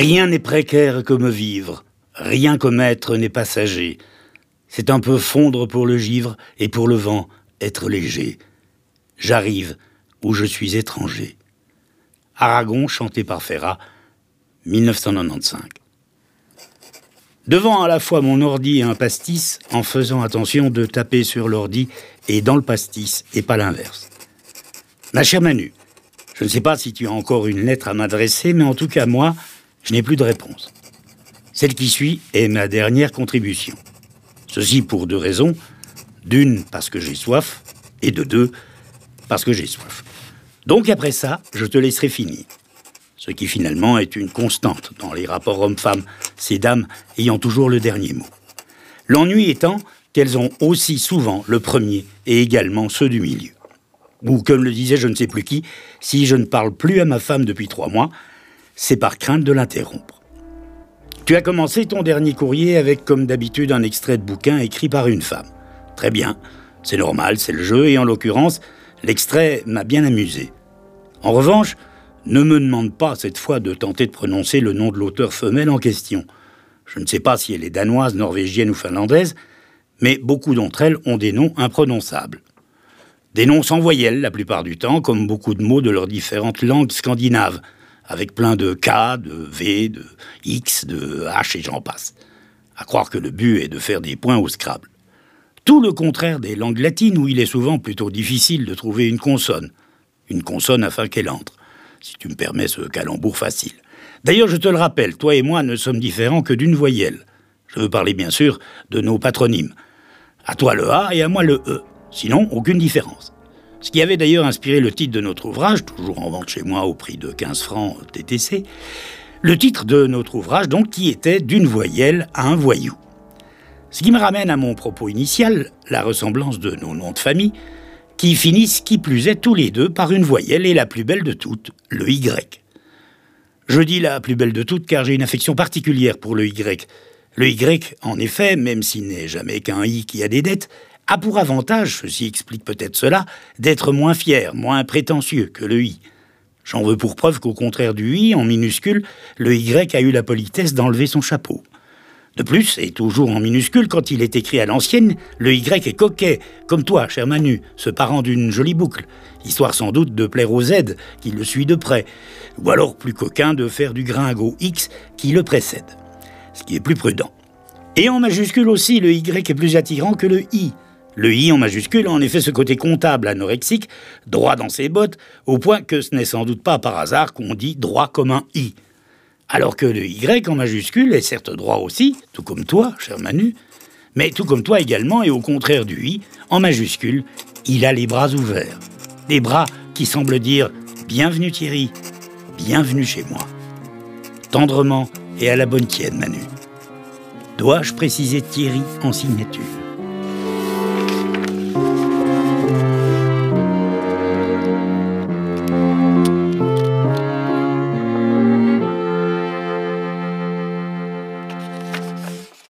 Rien n'est précaire comme vivre, rien comme être n'est passager. C'est un peu fondre pour le givre et pour le vent être léger. J'arrive où je suis étranger. Aragon, chanté par Ferrat, 1995. Devant à la fois mon ordi et un pastis, en faisant attention de taper sur l'ordi et dans le pastis, et pas l'inverse. Ma chère Manu, je ne sais pas si tu as encore une lettre à m'adresser, mais en tout cas, moi, je n'ai plus de réponse. Celle qui suit est ma dernière contribution. Ceci pour deux raisons. D'une, parce que j'ai soif, et de deux, parce que j'ai soif. Donc après ça, je te laisserai finir. Ce qui finalement est une constante dans les rapports hommes-femmes, ces dames ayant toujours le dernier mot. L'ennui étant qu'elles ont aussi souvent le premier et également ceux du milieu. Ou comme le disait je ne sais plus qui, si je ne parle plus à ma femme depuis trois mois, c'est par crainte de l'interrompre. Tu as commencé ton dernier courrier avec, comme d'habitude, un extrait de bouquin écrit par une femme. Très bien, c'est normal, c'est le jeu, et en l'occurrence, l'extrait m'a bien amusé. En revanche, ne me demande pas cette fois de tenter de prononcer le nom de l'auteur femelle en question. Je ne sais pas si elle est danoise, norvégienne ou finlandaise, mais beaucoup d'entre elles ont des noms imprononçables. Des noms sans voyelles la plupart du temps, comme beaucoup de mots de leurs différentes langues scandinaves avec plein de K, de V, de X, de H et j'en passe. À croire que le but est de faire des points au Scrabble. Tout le contraire des langues latines où il est souvent plutôt difficile de trouver une consonne. Une consonne afin qu'elle entre, si tu me permets ce calembour facile. D'ailleurs, je te le rappelle, toi et moi ne sommes différents que d'une voyelle. Je veux parler bien sûr de nos patronymes. À toi le A et à moi le E. Sinon, aucune différence. Ce qui avait d'ailleurs inspiré le titre de notre ouvrage, toujours en vente chez moi au prix de 15 francs TTC, le titre de notre ouvrage, donc, qui était D'une voyelle à un voyou. Ce qui me ramène à mon propos initial, la ressemblance de nos noms de famille, qui finissent qui plus est tous les deux par une voyelle et la plus belle de toutes, le Y. Je dis la plus belle de toutes car j'ai une affection particulière pour le Y. Le Y, en effet, même s'il n'est jamais qu'un I qui a des dettes, a pour avantage, ceci explique peut-être cela, d'être moins fier, moins prétentieux que le I. J'en veux pour preuve qu'au contraire du I, en minuscule, le Y a eu la politesse d'enlever son chapeau. De plus, et toujours en minuscule, quand il est écrit à l'ancienne, le Y est coquet, comme toi, cher Manu, se parent d'une jolie boucle, histoire sans doute de plaire au Z, qui le suit de près, ou alors plus coquin de faire du gringo X qui le précède, ce qui est plus prudent. Et en majuscule aussi, le Y est plus attirant que le I, le I en majuscule a en effet ce côté comptable anorexique, droit dans ses bottes, au point que ce n'est sans doute pas par hasard qu'on dit droit comme un I. Alors que le Y en majuscule est certes droit aussi, tout comme toi, cher Manu, mais tout comme toi également, et au contraire du I, en majuscule, il a les bras ouverts. Des bras qui semblent dire Bienvenue Thierry, bienvenue chez moi. Tendrement et à la bonne tienne, Manu. Dois-je préciser Thierry en signature?